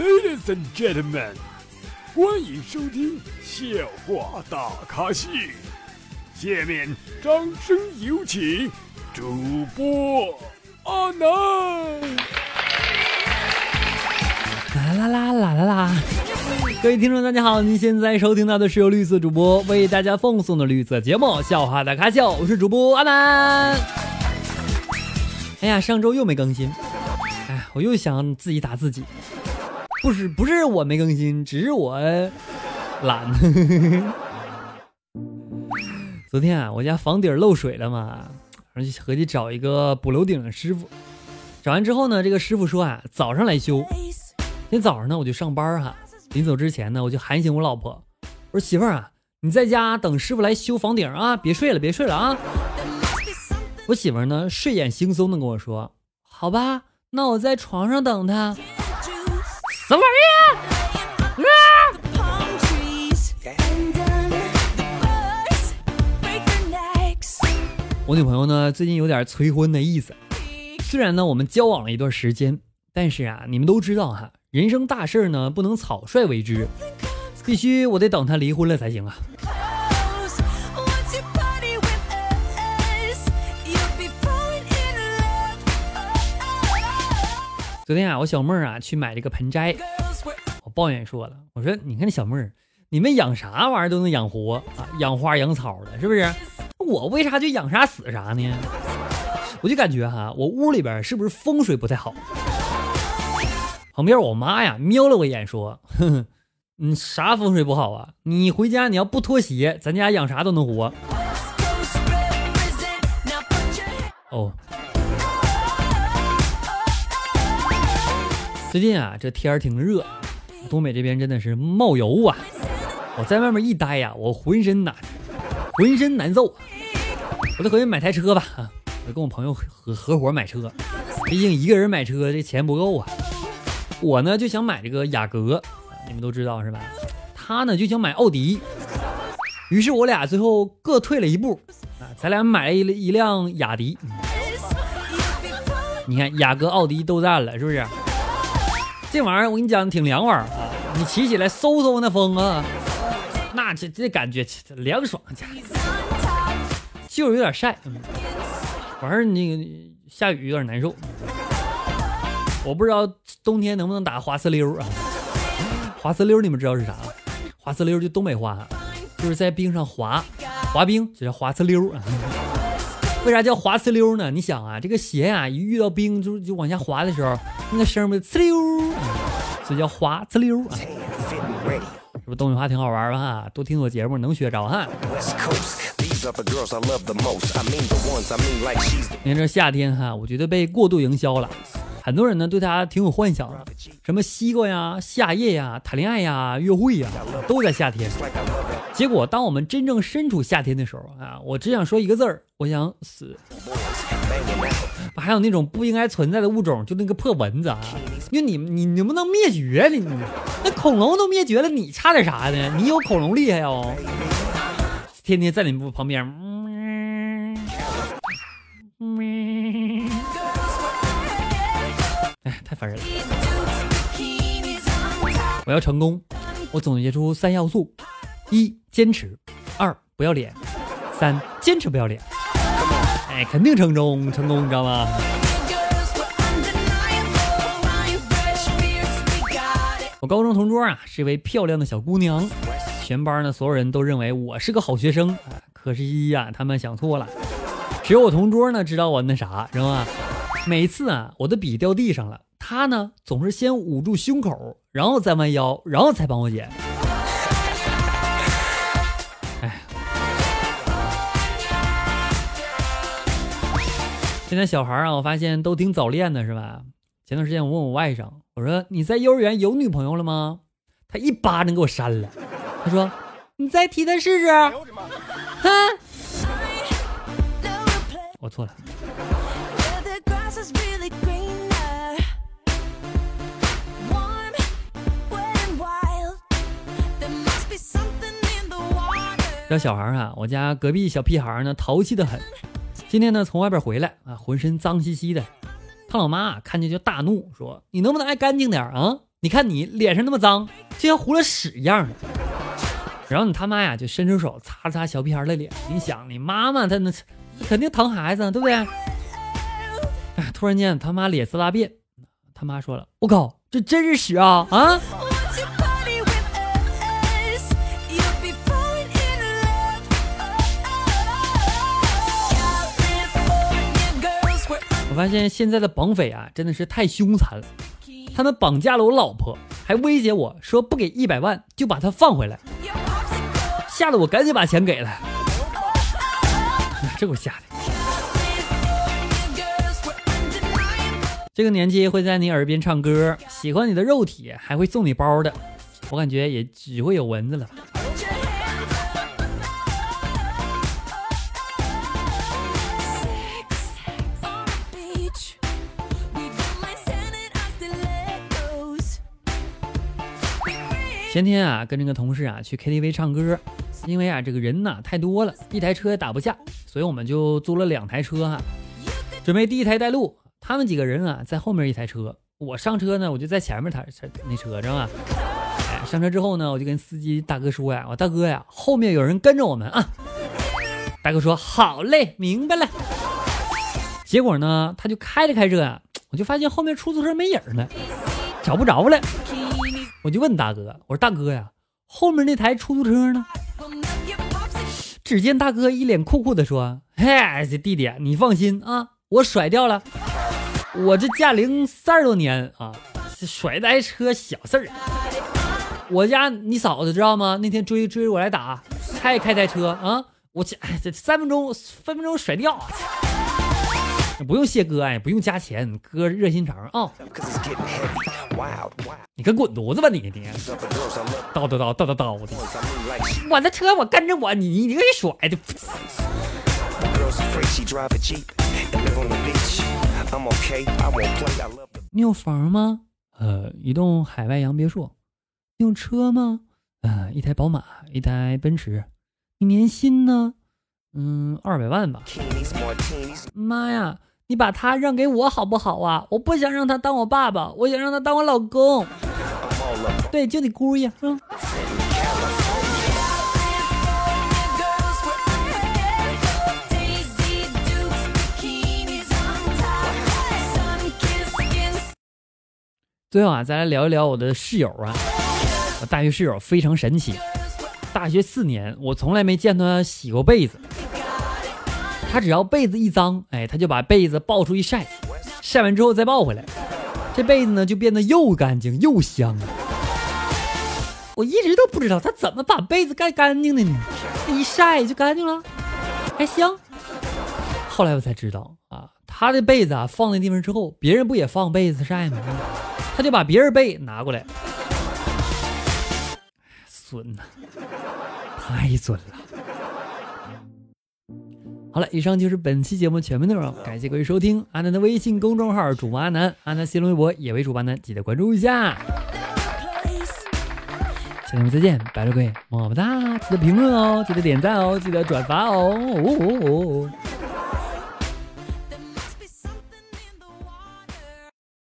Ladies and gentlemen，欢迎收听笑话大咖秀。下面掌声有请主播阿南。啦啦啦啦啦啦！各位听众，大家好，您现在收听到的是由绿色主播为大家奉送的绿色节目《笑话大咖秀》，我是主播阿南。哎呀，上周又没更新，哎，我又想自己打自己。不是不是我没更新，只是我懒。昨天啊，我家房顶漏水了嘛，然后就合计找一个补楼顶的师傅。找完之后呢，这个师傅说啊，早上来修。今天早上呢，我就上班哈。临走之前呢，我就喊醒我老婆，我说媳妇儿啊，你在家等师傅来修房顶啊，别睡了，别睡了啊。我媳妇儿呢，睡眼惺忪的跟我说，好吧，那我在床上等他。什么玩意儿？啊我女朋友呢，最近有点催婚的意思。虽然呢，我们交往了一段时间，但是啊，你们都知道哈，人生大事呢，不能草率为之，必须我得等她离婚了才行啊。昨天啊，我小妹儿啊去买这个盆栽，我抱怨说了，我说你看这小妹儿，你们养啥玩意儿都能养活啊，养花养草的，是不是？我为啥就养啥死啥呢？我就感觉哈，我屋里边是不是风水不太好？旁边我妈呀瞄了我一眼说，哼哼，你啥风水不好啊？你回家你要不脱鞋，咱家养啥都能活。哦。最近啊，这天儿挺热，东北这边真的是冒油啊！我在外面一待呀，我浑身难，浑身难受。我就合计买台车吧，啊，我跟我朋友合合伙买车，毕竟一个人买车这钱不够啊。我呢就想买这个雅阁，你们都知道是吧？他呢就想买奥迪，于是我俩最后各退了一步，啊，咱俩买了一一辆雅迪。你看雅阁、奥迪都占了，是不是？这玩意儿我跟你讲挺凉快啊，你骑起来嗖嗖那风啊，那这这感觉凉爽，家就是有点晒，完事那个下雨有点难受。我不知道冬天能不能打滑丝溜啊？滑丝溜你们知道是啥？滑丝溜就东北话，就是在冰上滑滑冰，就叫滑丝溜啊。为啥叫滑呲溜呢？你想啊，这个鞋啊，一遇到冰就就往下滑的时候，那个声不呲溜，所以叫滑呲溜啊。是不是东北话挺好玩吧？多听我节目能学着哈。你看这夏天哈，我觉得被过度营销了。很多人呢对他挺有幻想的，什么西瓜呀、夏夜呀、谈恋爱呀、约会呀，都在夏天。结果当我们真正身处夏天的时候啊，我只想说一个字儿，我想死。还有那种不应该存在的物种，就那个破蚊子啊，就你你能不能灭绝呢？你那恐龙都灭绝了，你差点啥呢？你有恐龙厉害哦，天天在你们旁边。太我要成功，我总结出三要素：一、坚持；二、不要脸；三、坚持不要脸。哎，肯定成功，成功，你知道吗？我高中同桌啊，是一位漂亮的小姑娘，全班呢所有人都认为我是个好学生。可惜呀，他们想错了，只有我同桌呢知道我那啥，知道吗？每次啊，我的笔掉地上了。他呢，总是先捂住胸口，然后再弯腰，然后才帮我捡。哎，现在小孩啊，我发现都挺早恋的，是吧？前段时间我问我外甥，我说你在幼儿园有女朋友了吗？他一巴掌给我扇了。他说：“你再提他试试。”哼，我错了。这小孩啊，我家隔壁小屁孩呢，淘气的很。今天呢，从外边回来啊，浑身脏兮兮的。他老妈看见就大怒，说：“你能不能爱干净点啊？你看你脸上那么脏，就像糊了屎一样。然后你他妈呀，就伸出手擦擦小屁孩的脸。你想，你妈妈她那肯定疼孩子，对不对？哎，突然间他妈脸色大变，他妈说了：“我靠，这真是屎啊啊！”我发现现在的绑匪啊，真的是太凶残了。他们绑架了我老婆，还威胁我说不给一百万就把她放回来，吓得我赶紧把钱给了。这给我吓的！这个年纪会在你耳边唱歌，喜欢你的肉体，还会送你包的，我感觉也只会有蚊子了吧。前天啊，跟这个同事啊去 KTV 唱歌，因为啊这个人呐太多了，一台车也打不下，所以我们就租了两台车哈，准备第一台带路。他们几个人啊在后面一台车，我上车呢我就在前面台那车上啊。哎，上车之后呢，我就跟司机大哥说呀：“我大哥呀，后面有人跟着我们啊。”大哥说：“好嘞，明白了。”结果呢，他就开着开着啊，我就发现后面出租车没影了，找不着了。我就问大哥：“我说大哥呀，后面那台出租车呢？”只见大哥一脸酷酷的说：“嘿，弟弟，你放心啊，我甩掉了。我这驾龄三十多年啊，甩台车小事儿。我家你嫂子知道吗？那天追追着我来打，他也开台车啊，我这这三分钟分分钟甩掉。”不用谢哥，哎，不用加钱，哥热心肠啊！你个滚犊子吧你！你叨叨叨叨叨叨的！我的车我跟着我，你你你给甩的！你有房吗？呃，一栋海外洋别墅。你有车吗？呃，一台宝马，一台奔驰。你年薪呢？嗯，二百万吧。妈呀！你把他让给我好不好啊？我不想让他当我爸爸，我想让他当我老公。对，就你姑爷，嗯。最后啊，再来聊一聊我的室友啊。我大学室友非常神奇，大学四年我从来没见他洗过被子。他只要被子一脏，哎，他就把被子抱出去晒，晒完之后再抱回来，这被子呢就变得又干净又香。我一直都不知道他怎么把被子盖干净的呢？一晒就干净了，还香。后来我才知道啊，他的被子啊放那地方之后，别人不也放被子晒吗？他就把别人被拿过来，损呐，太损了。好了，以上就是本期节目全部内容，感谢各位收听。阿南的微信公众号主播阿南，阿南新浪微博也为主播阿南，记得关注一下。下节目再见，拜了各位，么么哒！记得评论哦，记得点赞哦，记得转发哦。